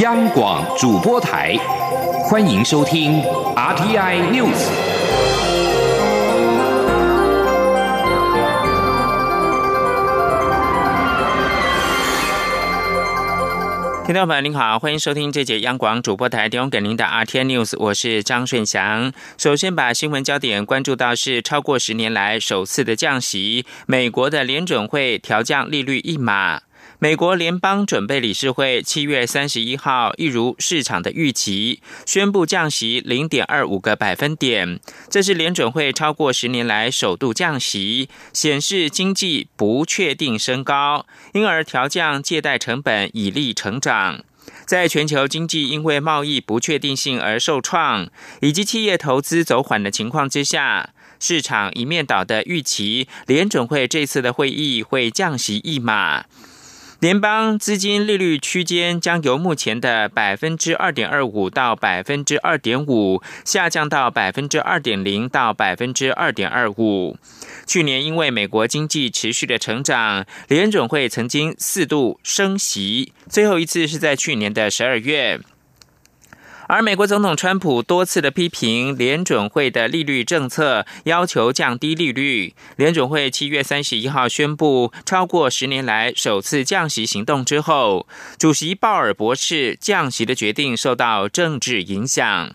央广主播台，欢迎收听 RTI News。听众朋友您好，欢迎收听这节央广主播台提供给您的 RTI News，我是张顺祥。首先把新闻焦点关注到是超过十年来首次的降息，美国的联准会调降利率一码。美国联邦准备理事会七月三十一号，一如市场的预期，宣布降息零点二五个百分点。这是联准会超过十年来首度降息，显示经济不确定升高，因而调降借贷成本以利成长。在全球经济因为贸易不确定性而受创，以及企业投资走缓的情况之下，市场一面倒的预期联准会这次的会议会降息一码。联邦资金利率区间将由目前的百分之二点二五到百分之二点五下降到百分之二点零到百分之二点二五。去年因为美国经济持续的成长，联准会曾经四度升息，最后一次是在去年的十二月。而美国总统川普多次的批评联准会的利率政策，要求降低利率。联准会七月三十一号宣布超过十年来首次降息行动之后，主席鲍尔博士降息的决定受到政治影响。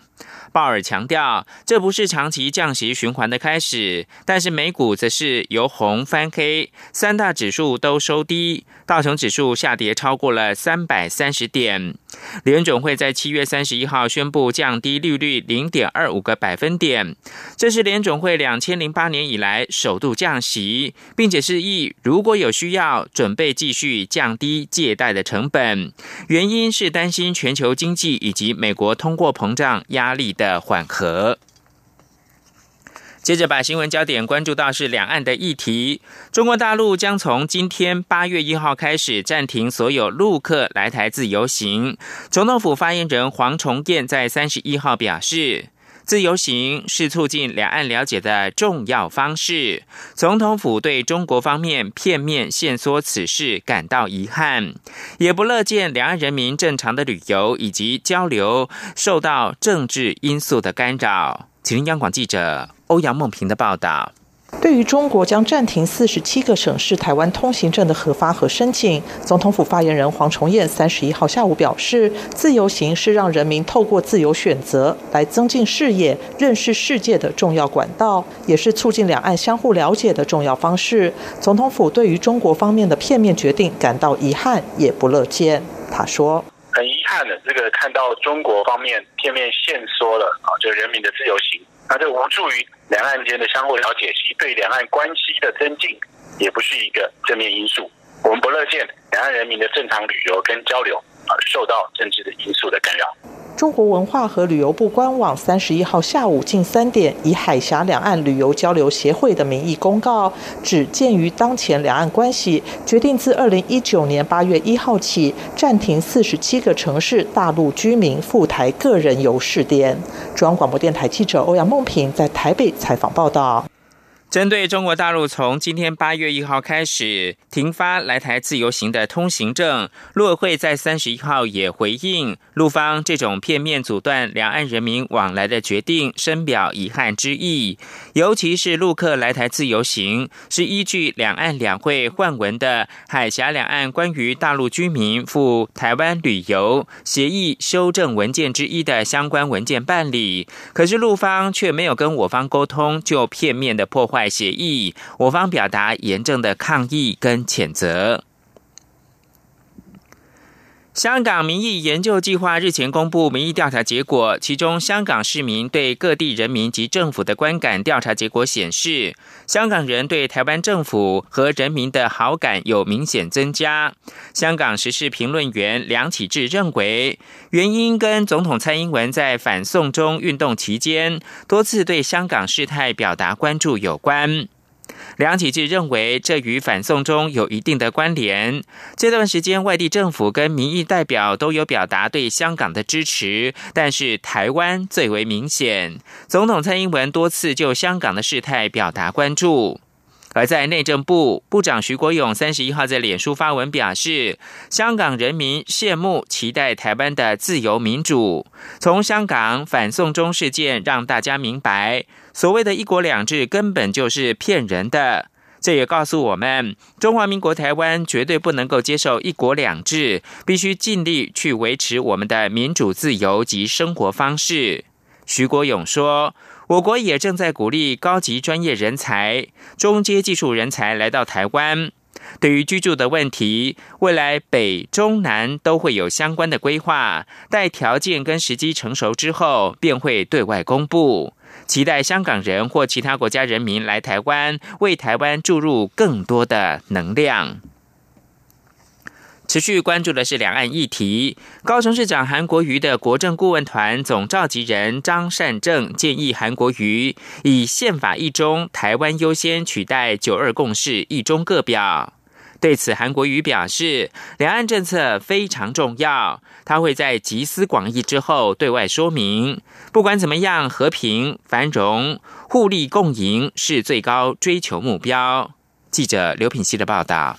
鲍尔强调，这不是长期降息循环的开始，但是美股则是由红翻黑，三大指数都收低，道琼指数下跌超过了三百三十点。联准会在七月三十一号宣布降低利率零点二五个百分点，这是联准会两千零八年以来首度降息，并且示意如果有需要，准备继续降低借贷的成本。原因是担心全球经济以及美国通货膨胀压力的。的缓和。接着把新闻焦点关注到是两岸的议题。中国大陆将从今天八月一号开始暂停所有陆客来台自由行。总统府发言人黄崇彦在三十一号表示，自由行是促进两岸了解的重要方式。总统府对中国方面片面限缩此事感到遗憾，也不乐见两岸人民正常的旅游以及交流受到政治因素的干扰。请听央广记者欧阳梦平的报道。对于中国将暂停四十七个省市台湾通行证的核发和申请，总统府发言人黄崇彦三十一号下午表示，自由行是让人民透过自由选择来增进视野、认识世界的重要管道，也是促进两岸相互了解的重要方式。总统府对于中国方面的片面决定感到遗憾，也不乐见。他说：“看了，这个看到中国方面片面限缩了啊，就人民的自由行。”那这无助于两岸间的相互了解，其对两岸关系的增进，也不是一个正面因素。我们不乐见两岸人民的正常旅游跟交流啊受到政治的因素的干扰。中国文化和旅游部官网三十一号下午近三点，以海峡两岸旅游交流协会的名义公告，指鉴于当前两岸关系，决定自二零一九年八月一号起暂停四十七个城市大陆居民赴台个人游试点。中央广播电台记者欧阳梦平在台北采访报道。针对中国大陆从今天八月一号开始停发来台自由行的通行证，陆委会在三十一号也回应陆方这种片面阻断两岸人民往来的决定，深表遗憾之意。尤其是陆客来台自由行，是依据两岸两会换文的海峡两岸关于大陆居民赴台湾旅游协议修正文件之一的相关文件办理，可是陆方却没有跟我方沟通，就片面的破坏。协议，我方表达严正的抗议跟谴责。香港民意研究计划日前公布民意调查结果，其中香港市民对各地人民及政府的观感调查结果显示，香港人对台湾政府和人民的好感有明显增加。香港时事评论员梁启智认为，原因跟总统蔡英文在反送中运动期间多次对香港事态表达关注有关。梁启智认为，这与反送中有一定的关联。这段时间，外地政府跟民意代表都有表达对香港的支持，但是台湾最为明显。总统蔡英文多次就香港的事态表达关注。而在内政部部长徐国勇三十一号在脸书发文表示，香港人民羡慕期待台湾的自由民主。从香港反送中事件让大家明白，所谓的一国两制根本就是骗人的。这也告诉我们，中华民国台湾绝对不能够接受一国两制，必须尽力去维持我们的民主自由及生活方式。徐国勇说。我国也正在鼓励高级专业人才、中阶技术人才来到台湾。对于居住的问题，未来北中南都会有相关的规划，待条件跟时机成熟之后，便会对外公布。期待香港人或其他国家人民来台湾，为台湾注入更多的能量。持续关注的是两岸议题。高雄市长韩国瑜的国政顾问团总召集人张善政建议韩国瑜以宪法一中、台湾优先取代九二共识一中各表。对此，韩国瑜表示，两岸政策非常重要，他会在集思广益之后对外说明。不管怎么样，和平、繁荣、互利共赢是最高追求目标。记者刘品希的报道。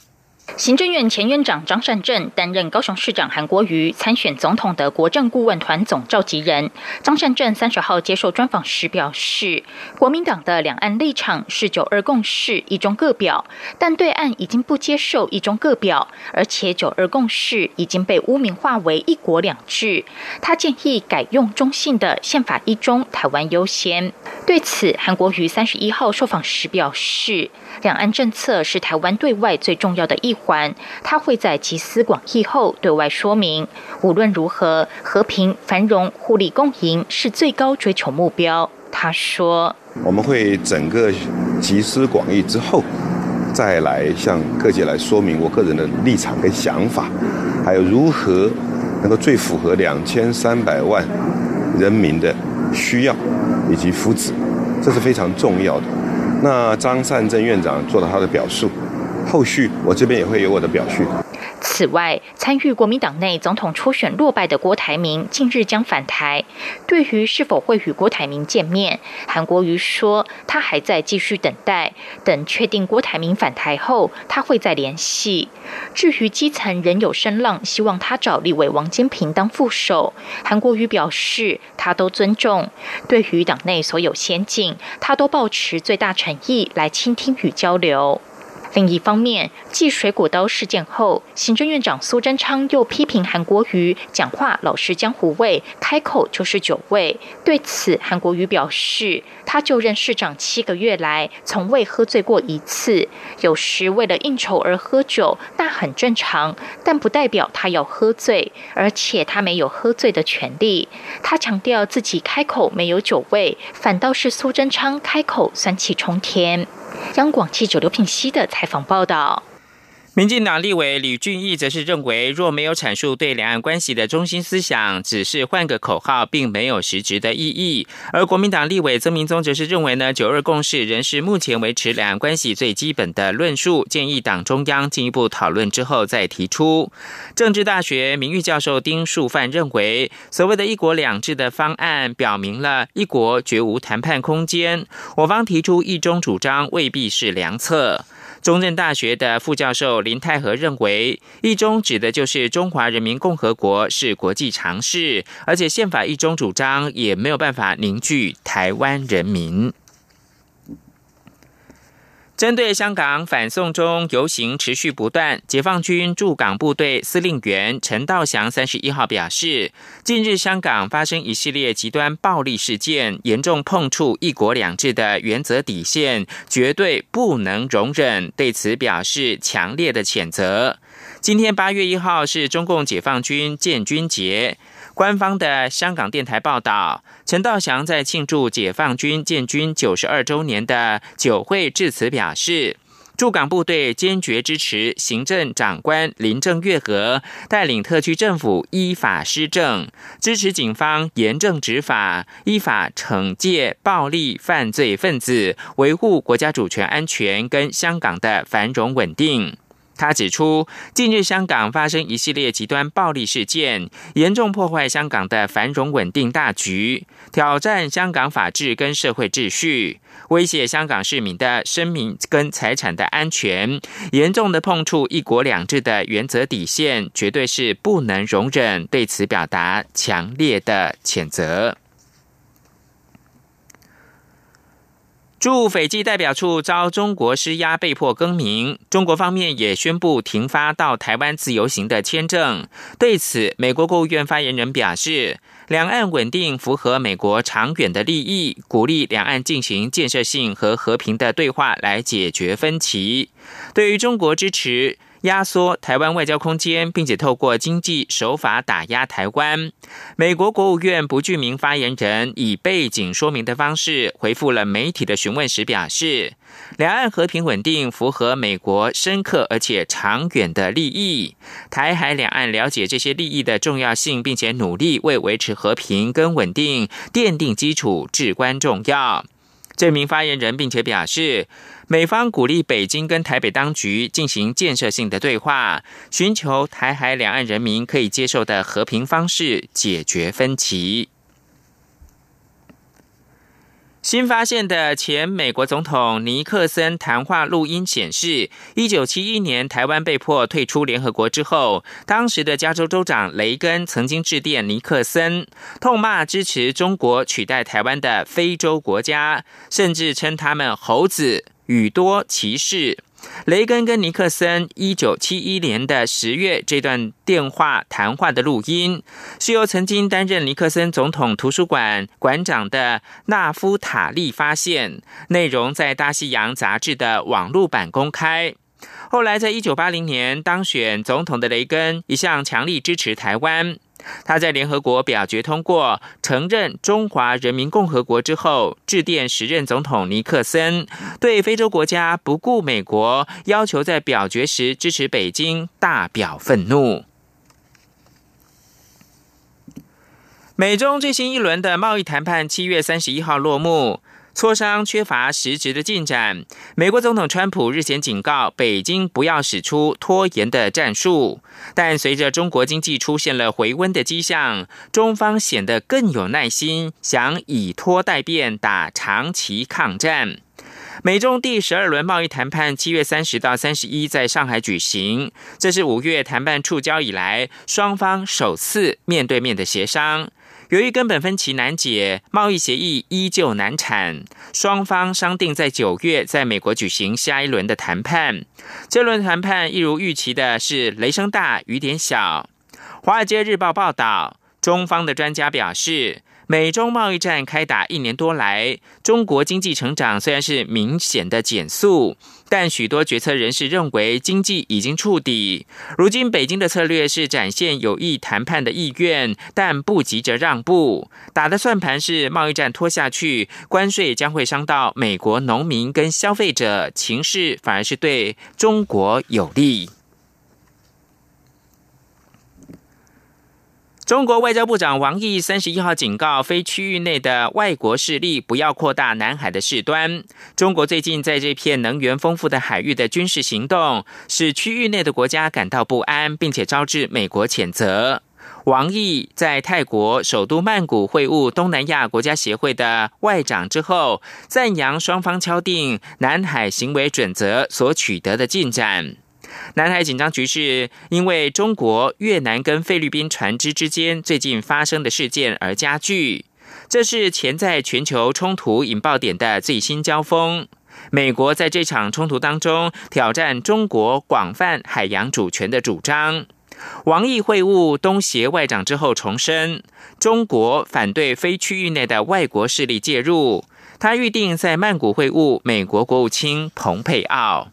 行政院前院长张善政担任高雄市长韩国瑜参选总统的国政顾问团总召集人。张善政三十号接受专访时表示，国民党的两岸立场是九二共识一中各表，但对岸已经不接受一中各表，而且九二共识已经被污名化为一国两制。他建议改用中性的宪法一中，台湾优先。对此，韩国瑜三十一号受访时表示。两岸政策是台湾对外最重要的一环，他会在集思广益后对外说明。无论如何，和平、繁荣、互利共赢是最高追求目标。他说：“我们会整个集思广益之后，再来向各界来说明我个人的立场跟想法，还有如何能够最符合两千三百万人民的需要以及福祉，这是非常重要的。”那张善政院长做了他的表述，后续我这边也会有我的表述。此外，参与国民党内总统初选落败的郭台铭近日将返台。对于是否会与郭台铭见面，韩国瑜说他还在继续等待，等确定郭台铭返台后，他会再联系。至于基层仍有声浪，希望他找立委王金平当副手，韩国瑜表示他都尊重。对于党内所有先进，他都保持最大诚意来倾听与交流。另一方面，继水果刀事件后，行政院长苏贞昌又批评韩国瑜讲话老是江湖味，开口就是酒味。对此，韩国瑜表示，他就任市长七个月来，从未喝醉过一次。有时为了应酬而喝酒，那很正常，但不代表他要喝醉，而且他没有喝醉的权利。他强调自己开口没有酒味，反倒是苏贞昌开口酸气冲天。央广记者刘品熙的采访报道。民进党立委李俊义则是认为，若没有阐述对两岸关系的中心思想，只是换个口号，并没有实质的意义。而国民党立委曾明宗则是认为呢，九二共识仍是目前维持两岸关系最基本的论述，建议党中央进一步讨论之后再提出。政治大学名誉教授丁树范认为，所谓的一国两制的方案，表明了一国绝无谈判空间，我方提出一中主张未必是良策。中正大学的副教授林泰和认为，一中指的就是中华人民共和国是国际常识，而且宪法一中主张也没有办法凝聚台湾人民。针对香港反送中游行持续不断，解放军驻港部队司令员陈道祥三十一号表示，近日香港发生一系列极端暴力事件，严重碰触一国两制的原则底线，绝对不能容忍，对此表示强烈的谴责。今天八月一号是中共解放军建军节。官方的香港电台报道，陈道祥在庆祝解放军建军九十二周年的酒会致辞表示，驻港部队坚决支持行政长官林郑月娥带领特区政府依法施政，支持警方严正执法，依法惩戒暴力犯罪分子，维护国家主权安全跟香港的繁荣稳定。他指出，近日香港发生一系列极端暴力事件，严重破坏香港的繁荣稳定大局，挑战香港法治跟社会秩序，威胁香港市民的生命跟财产的安全，严重的碰触一国两制的原则底线，绝对是不能容忍。对此表达强烈的谴责。驻斐济代表处遭中国施压，被迫更名。中国方面也宣布停发到台湾自由行的签证。对此，美国国务院发言人表示，两岸稳定符合美国长远的利益，鼓励两岸进行建设性和和平的对话来解决分歧。对于中国支持。压缩台湾外交空间，并且透过经济手法打压台湾。美国国务院不具名发言人以背景说明的方式回复了媒体的询问时表示，两岸和平稳定符合美国深刻而且长远的利益。台海两岸了解这些利益的重要性，并且努力为维持和平跟稳定奠定基础至关重要。这名发言人并且表示。美方鼓励北京跟台北当局进行建设性的对话，寻求台海两岸人民可以接受的和平方式解决分歧。新发现的前美国总统尼克森谈话录音显示，一九七一年台湾被迫退出联合国之后，当时的加州州长雷根曾经致电尼克森，痛骂支持中国取代台湾的非洲国家，甚至称他们“猴子”。语多歧视。雷根跟尼克森一九七一年的十月这段电话谈话的录音，是由曾经担任尼克森总统图书馆馆长的纳夫塔利发现，内容在《大西洋》杂志的网络版公开。后来，在一九八零年当选总统的雷根一向强力支持台湾。他在联合国表决通过承认中华人民共和国之后，致电时任总统尼克森，对非洲国家不顾美国要求在表决时支持北京，大表愤怒。美中最新一轮的贸易谈判七月三十一号落幕。磋商缺乏实质的进展。美国总统川普日前警告北京不要使出拖延的战术，但随着中国经济出现了回温的迹象，中方显得更有耐心，想以拖代变，打长期抗战。美中第十二轮贸易谈判七月三十到三十一在上海举行，这是五月谈判触礁以来双方首次面对面的协商。由于根本分歧难解，贸易协议依旧难产，双方商定在九月在美国举行下一轮的谈判。这轮谈判一如预期的是雷声大雨点小。华尔街日报报道，中方的专家表示。美中贸易战开打一年多来，中国经济成长虽然是明显的减速，但许多决策人士认为经济已经触底。如今北京的策略是展现有意谈判的意愿，但不急着让步。打的算盘是贸易战拖下去，关税将会伤到美国农民跟消费者，情势反而是对中国有利。中国外交部长王毅三十一号警告非区域内的外国势力不要扩大南海的事端。中国最近在这片能源丰富的海域的军事行动，使区域内的国家感到不安，并且招致美国谴责。王毅在泰国首都曼谷会晤东南亚国家协会的外长之后，赞扬双方敲定南海行为准则所取得的进展。南海紧张局势因为中国、越南跟菲律宾船只之间最近发生的事件而加剧，这是潜在全球冲突引爆点的最新交锋。美国在这场冲突当中挑战中国广泛海洋主权的主张。王毅会晤东协外长之后重申，中国反对非区域内的外国势力介入。他预定在曼谷会晤美国国务卿蓬佩奥。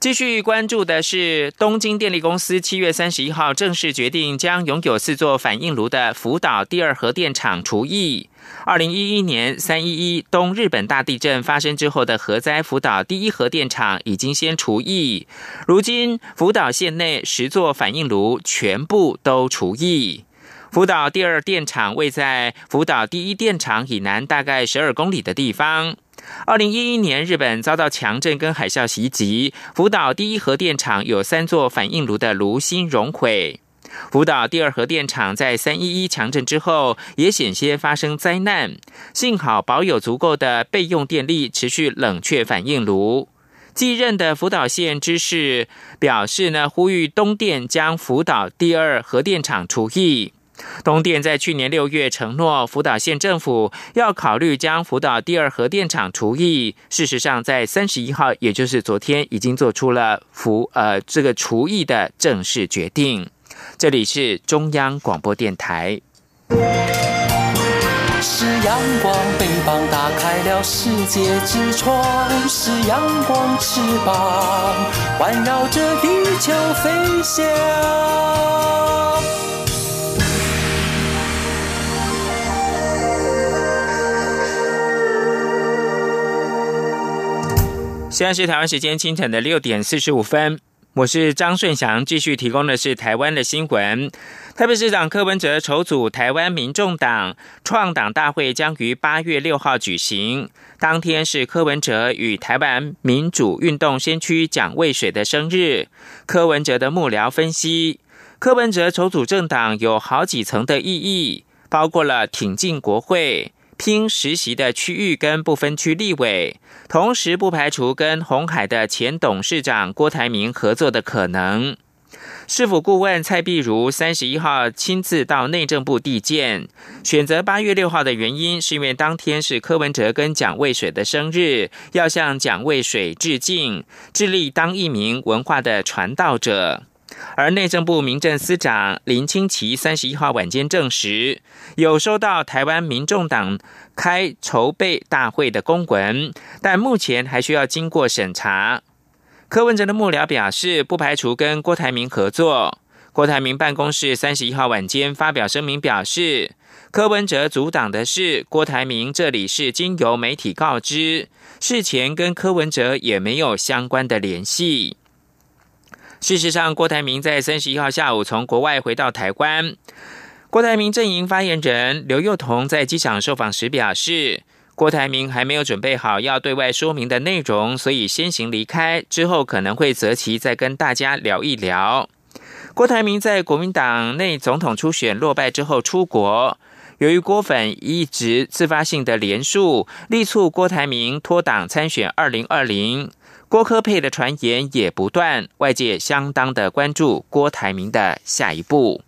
继续关注的是，东京电力公司七月三十一号正式决定将拥有四座反应炉的福岛第二核电厂除役。二零一一年三一一东日本大地震发生之后的核灾福岛第一核电厂已经先除役，如今福岛县内十座反应炉全部都除役。福岛第二电厂位在福岛第一电厂以南大概十二公里的地方。二零一一年，日本遭到强震跟海啸袭击，福岛第一核电厂有三座反应炉的炉芯熔毁。福岛第二核电厂在三一一强震之后，也险些发生灾难，幸好保有足够的备用电力，持续冷却反应炉。继任的福岛县知事表示呢，呼吁东电将福岛第二核电厂除役。东电在去年六月承诺福岛县政府要考虑将福岛第二核电厂除役。事实上，在三十一号，也就是昨天，已经做出了福呃这个除役的正式决定。这里是中央广播电台。是阳光，翅膀打开了世界之窗；是阳光，翅膀环绕着地球飞翔。现在是台湾时间清晨的六点四十五分，我是张顺祥，继续提供的是台湾的新闻。台北市长柯文哲筹组台湾民众党创党大会，将于八月六号举行。当天是柯文哲与台湾民主运动先驱蒋渭水的生日。柯文哲的幕僚分析，柯文哲筹组政党有好几层的意义，包括了挺进国会。拼实习的区域跟不分区立委，同时不排除跟红海的前董事长郭台铭合作的可能。市府顾问蔡碧如三十一号亲自到内政部递件，选择八月六号的原因，是因为当天是柯文哲跟蒋渭水的生日，要向蒋渭水致敬，致力当一名文化的传道者。而内政部民政司长林清奇三十一号晚间证实，有收到台湾民众党开筹备大会的公文，但目前还需要经过审查。柯文哲的幕僚表示，不排除跟郭台铭合作。郭台铭办公室三十一号晚间发表声明表示，柯文哲阻挡的是郭台铭，这里是经由媒体告知，事前跟柯文哲也没有相关的联系。事实上，郭台铭在三十一号下午从国外回到台湾。郭台铭阵营发言人刘幼彤在机场受访时表示，郭台铭还没有准备好要对外说明的内容，所以先行离开，之后可能会择期再跟大家聊一聊。郭台铭在国民党内总统初选落败之后出国，由于郭粉一直自发性的连署，力促郭台铭脱党参选二零二零。郭科佩的传言也不断，外界相当的关注郭台铭的下一步。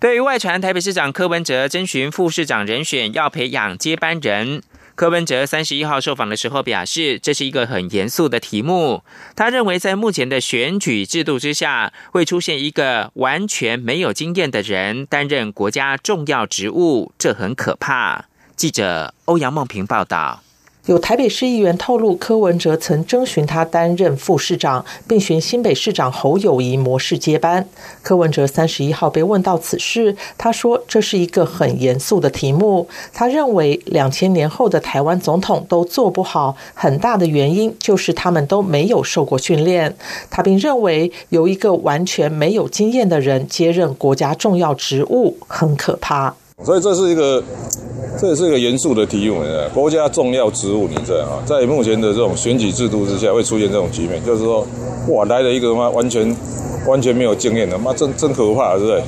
对于外传台北市长柯文哲征询副市长人选，要培养接班人，柯文哲三十一号受访的时候表示，这是一个很严肃的题目。他认为，在目前的选举制度之下，会出现一个完全没有经验的人担任国家重要职务，这很可怕。记者欧阳梦平报道。有台北市议员透露，柯文哲曾征询他担任副市长，并寻新北市长侯友谊模式接班。柯文哲三十一号被问到此事，他说这是一个很严肃的题目。他认为两千年后的台湾总统都做不好，很大的原因就是他们都没有受过训练。他并认为有一个完全没有经验的人接任国家重要职务很可怕。所以这是一个。这也是一个严肃的题目，国家重要职务，你知道啊，在目前的这种选举制度之下，会出现这种局面，就是说，哇，来了一个妈完全完全没有经验的，妈真真可怕，是不是？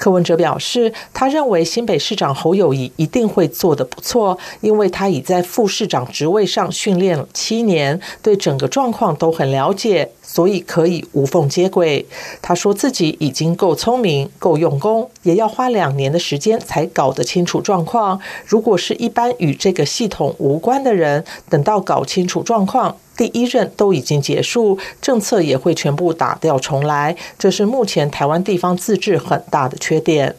柯文哲表示，他认为新北市长侯友谊一定会做得不错，因为他已在副市长职位上训练了七年，对整个状况都很了解。所以可以无缝接轨。他说自己已经够聪明、够用功，也要花两年的时间才搞得清楚状况。如果是一般与这个系统无关的人，等到搞清楚状况，第一任都已经结束，政策也会全部打掉重来。这是目前台湾地方自治很大的缺点。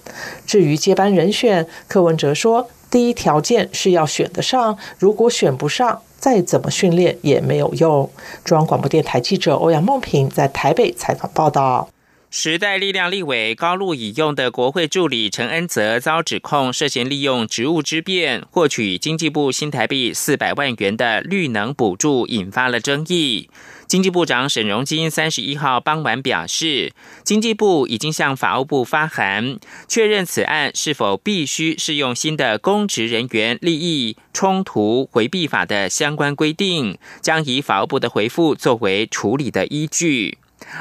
至于接班人选，柯文哲说，第一条件是要选得上，如果选不上。再怎么训练也没有用。中央广播电台记者欧阳梦平在台北采访报道。时代力量立委高路已用的国会助理陈恩泽遭指控涉嫌利用职务之便获取经济部新台币四百万元的绿能补助，引发了争议。经济部长沈荣金三十一号傍晚表示，经济部已经向法务部发函，确认此案是否必须适用新的公职人员利益冲突回避法的相关规定，将以法务部的回复作为处理的依据。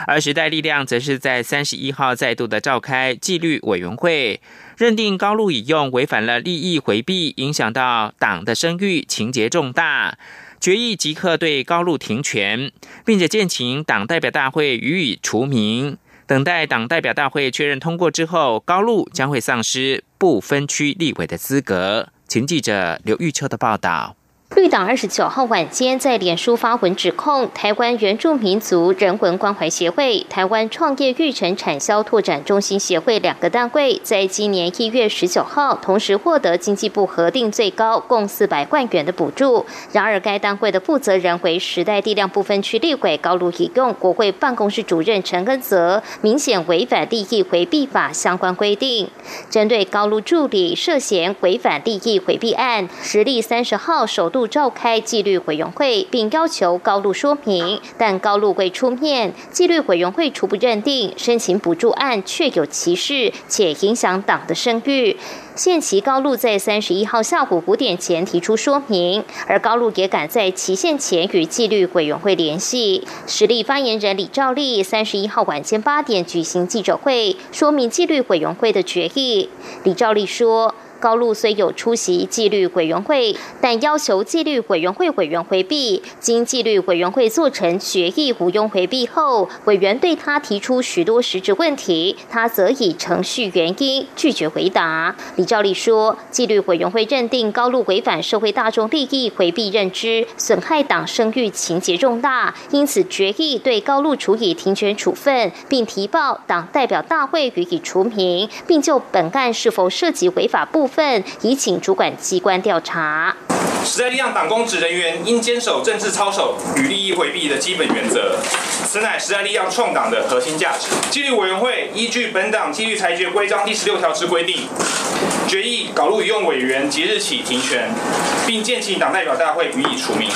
而时代力量则是在三十一号再度的召开纪律委员会，认定高路以用违反了利益回避，影响到党的声誉，情节重大，决议即刻对高路停权，并且建请党代表大会予以除名。等待党代表大会确认通过之后，高路将会丧失不分区立委的资格。请记者刘玉秋的报道。绿党二十九号晚间在脸书发文指控台湾原住民族人文关怀协会、台湾创业育成产销拓展中心协会两个单位，在今年一月十九号同时获得经济部核定最高共四百万元的补助。然而，该单位的负责人为时代力量部分区立委高路引用国会办公室主任陈根泽，明显违反利益回避法相关规定。针对高路助理涉嫌违反利益回避案，实力三十号首度。召开纪律委员会，并要求高路说明，但高路未出面。纪律委员会初步认定申请补助案确有歧视，且影响党的声誉。现期高路在三十一号下午五点前提出说明，而高路也赶在期限前与纪律委员会联系。实力发言人李兆利三十一号晚间八点举行记者会，说明纪律委员会的决议。李兆利说。高露虽有出席纪律委员会，但要求纪律委员会委员回避。经纪律委员会做成决议无庸回避后，委员对他提出许多实质问题，他则以程序原因拒绝回答。李兆利说，纪律委员会认定高露违反社会大众利益，回避认知，损害党声誉，情节重大，因此决议对高露处以停权处分，并提报党代表大会予以除名，并就本案是否涉及违法部。份已请主管机关调查。时代力量党公职人员应坚守政治操守与利益回避的基本原则，此乃时代力量创党的核心价值。纪律委员会依据本党纪律裁决规章第十六条之规定，决议搞路与用委员即日起停权，并建请党代表大会予以除名。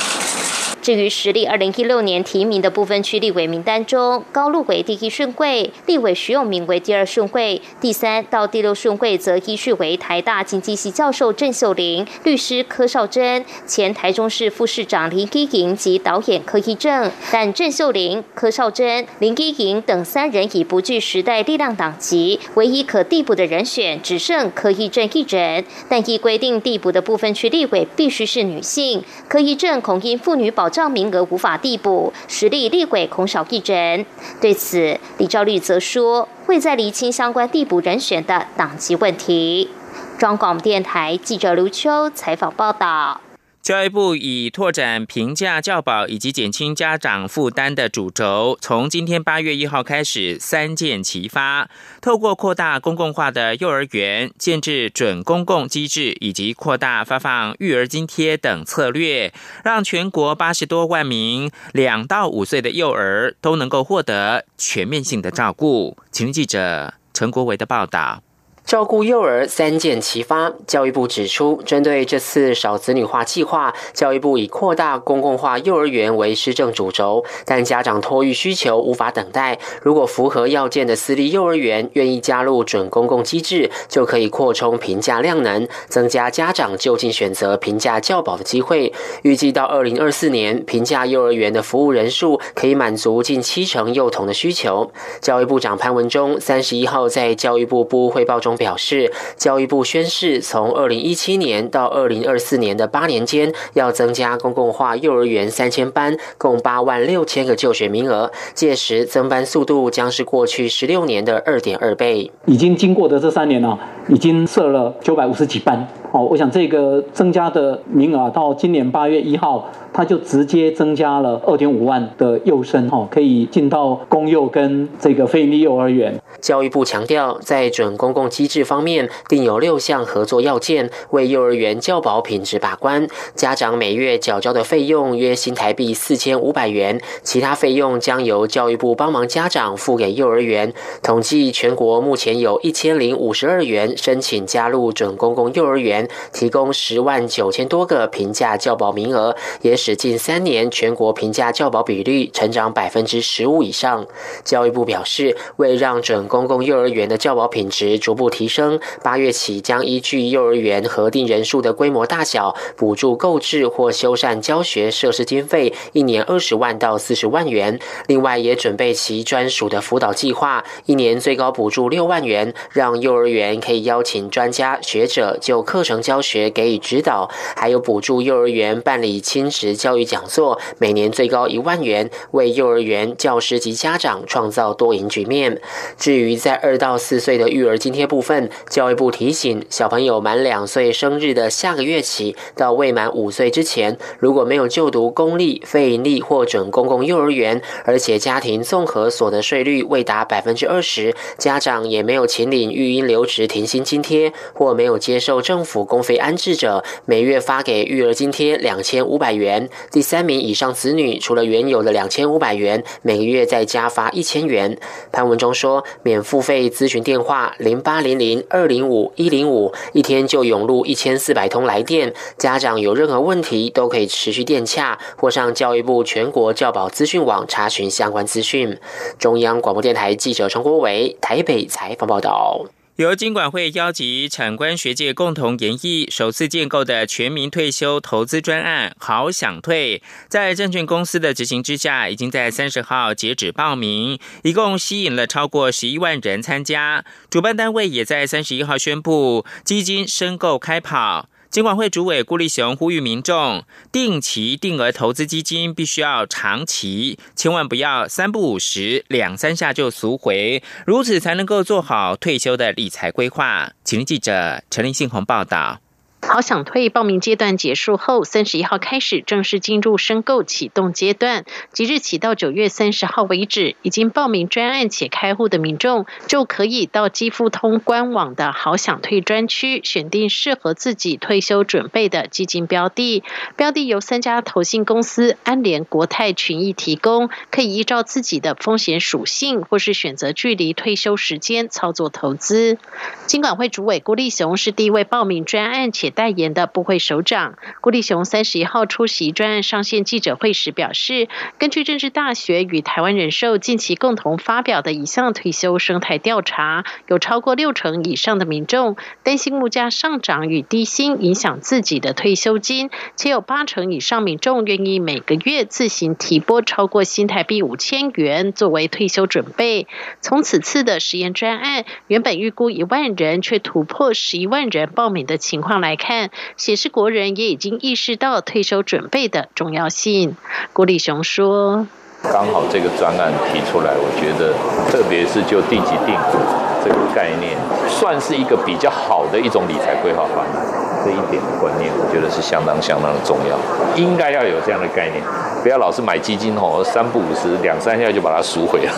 至于实力二零一六年提名的部分区立委名单中，高路为第一顺位，立委徐永明为第二顺位，第三到第六顺位则依序为台大经济系教授郑秀玲、律师柯少珍、前台中市副市长林基莹及导演柯一正。但郑秀玲、柯少珍、林基莹等三人已不具时代力量党籍，唯一可递补的人选只剩柯一正一人。但依规定，递补的部分区立委必须是女性，柯一正恐因妇女保。账名额无法递补，实力厉鬼恐少一人。对此，李兆律则说，会在厘清相关递补人选的党籍问题。中广电台记者刘秋采访报道。教育部以拓展平价教保以及减轻家长负担的主轴，从今天八月一号开始三箭齐发，透过扩大公共化的幼儿园、建制准公共机制以及扩大发放育儿津贴等策略，让全国八十多万名两到五岁的幼儿都能够获得全面性的照顾。请记者陈国维的报道。照顾幼儿三箭齐发，教育部指出，针对这次少子女化计划，教育部以扩大公共化幼儿园为施政主轴，但家长托育需求无法等待。如果符合要件的私立幼儿园愿意加入准公共机制，就可以扩充平价量能，增加家长就近选择平价教保的机会。预计到二零二四年，平价幼儿园的服务人数可以满足近七成幼童的需求。教育部长潘文忠三十一号在教育部部务汇报中。表示，教育部宣誓，从二零一七年到二零二四年的八年间，要增加公共化幼儿园三千班，共八万六千个就学名额。届时增班速度将是过去十六年的二点二倍。已经经过的这三年啊，已经设了九百五十几班。哦，我想这个增加的名额到今年八月一号，它就直接增加了二点五万的幼生哈，可以进到公幼跟这个非营利幼儿园。教育部强调，在准公共机制方面，定有六项合作要件，为幼儿园教保品质把关。家长每月缴交的费用约新台币四千五百元，其他费用将由教育部帮忙家长付给幼儿园。统计全国目前有一千零五十二元申请加入准公共幼儿园，提供十万九千多个平价教保名额，也使近三年全国平价教保比率成长百分之十五以上。教育部表示，为让准公共幼儿园的教保品质逐步提升，八月起将依据幼儿园核定人数的规模大小，补助购置或修缮教学设施经费，一年二十万到四十万元。另外，也准备其专属的辅导计划，一年最高补助六万元，让幼儿园可以邀请专家学者就课程教学给予指导，还有补助幼儿园办理亲职教育讲座，每年最高一万元，为幼儿园教师及家长创造多赢局面。至于在二到四岁的育儿津贴部分，教育部提醒，小朋友满两岁生日的下个月起到未满五岁之前，如果没有就读公立、非营利或准公共幼儿园，而且家庭综合所得税率未达百分之二十，家长也没有请领育婴留职停薪津贴，或没有接受政府公费安置者，每月发给育儿津贴两千五百元。第三名以上子女，除了原有的两千五百元，每个月再加发一千元。潘文忠说。免付费咨询电话零八零零二零五一零五，一天就涌入一千四百通来电。家长有任何问题都可以持续电洽，或上教育部全国教保资讯网查询相关资讯。中央广播电台记者陈国伟台北采访报道。由金管会邀集产官学界共同研议，首次建构的全民退休投资专案“好想退”，在证券公司的执行之下，已经在三十号截止报名，一共吸引了超过十一万人参加。主办单位也在三十一号宣布，基金申购开跑。金管会主委顾立雄呼吁民众，定期定额投资基金必须要长期，千万不要三不五十两三下就赎回，如此才能够做好退休的理财规划。请听记者陈林信宏报道。好想退报名阶段结束后，三十一号开始正式进入申购启动阶段。即日起到九月三十号为止，已经报名专案且开户的民众，就可以到基富通官网的好想退专区，选定适合自己退休准备的基金标的。标的由三家投信公司安联、国泰群益提供，可以依照自己的风险属性，或是选择距离退休时间操作投资。金管会主委郭立雄是第一位报名专案且。代言的部会首长郭立雄三十一号出席专案上线记者会时表示，根据政治大学与台湾人寿近期共同发表的一项退休生态调查，有超过六成以上的民众担心物价上涨与低薪影响自己的退休金，且有八成以上民众愿意每个月自行提拨超过新台币五千元作为退休准备。从此次的实验专案，原本预估一万人，却突破十一万人报名的情况来看。看，显示国人也已经意识到退休准备的重要性。郭立雄说：“刚好这个专案提出来，我觉得，特别是就定期定股这个概念，算是一个比较好的一种理财规划方案。这一点的观念，我觉得是相当相当的重要，应该要有这样的概念，不要老是买基金哦，三不五十，两三下就把它赎回了，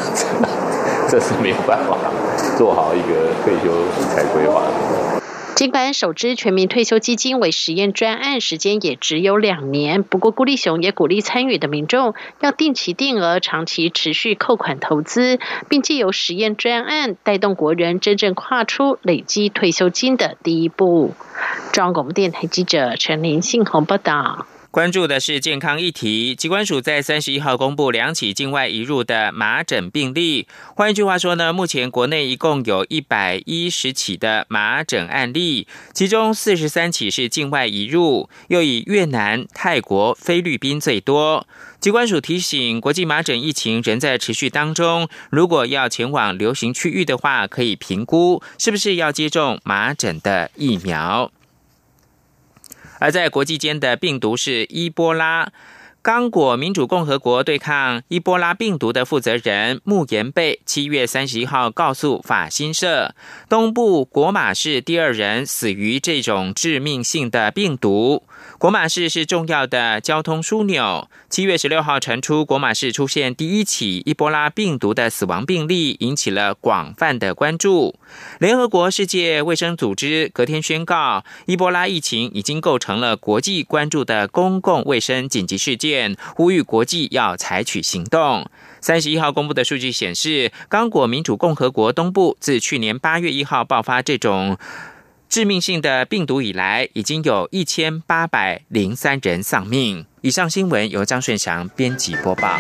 这是没有办法做好一个退休理财规划。”尽管首支全民退休基金为实验专案，时间也只有两年，不过顾立雄也鼓励参与的民众要定期定额、长期持续扣款投资，并借由实验专案带动国人真正跨出累积退休金的第一步。中央广播电台记者陈林信宏报道。关注的是健康议题。机关署在三十一号公布两起境外移入的麻疹病例。换一句话说呢，目前国内一共有一百一十起的麻疹案例，其中四十三起是境外移入，又以越南、泰国、菲律宾最多。机关署提醒，国际麻疹疫情仍在持续当中，如果要前往流行区域的话，可以评估是不是要接种麻疹的疫苗。而在国际间的病毒是伊波拉，刚果民主共和国对抗伊波拉病毒的负责人穆延贝七月三十一号告诉法新社，东部国马市第二人死于这种致命性的病毒。国马市是重要的交通枢纽。七月十六号传出国马市出现第一起伊波拉病毒的死亡病例，引起了广泛的关注。联合国世界卫生组织隔天宣告，伊波拉疫情已经构成了国际关注的公共卫生紧急事件，呼吁国际要采取行动。三十一号公布的数据显示，刚果民主共和国东部自去年八月一号爆发这种。致命性的病毒以来，已经有一千八百零三人丧命。以上新闻由张顺祥编辑播报。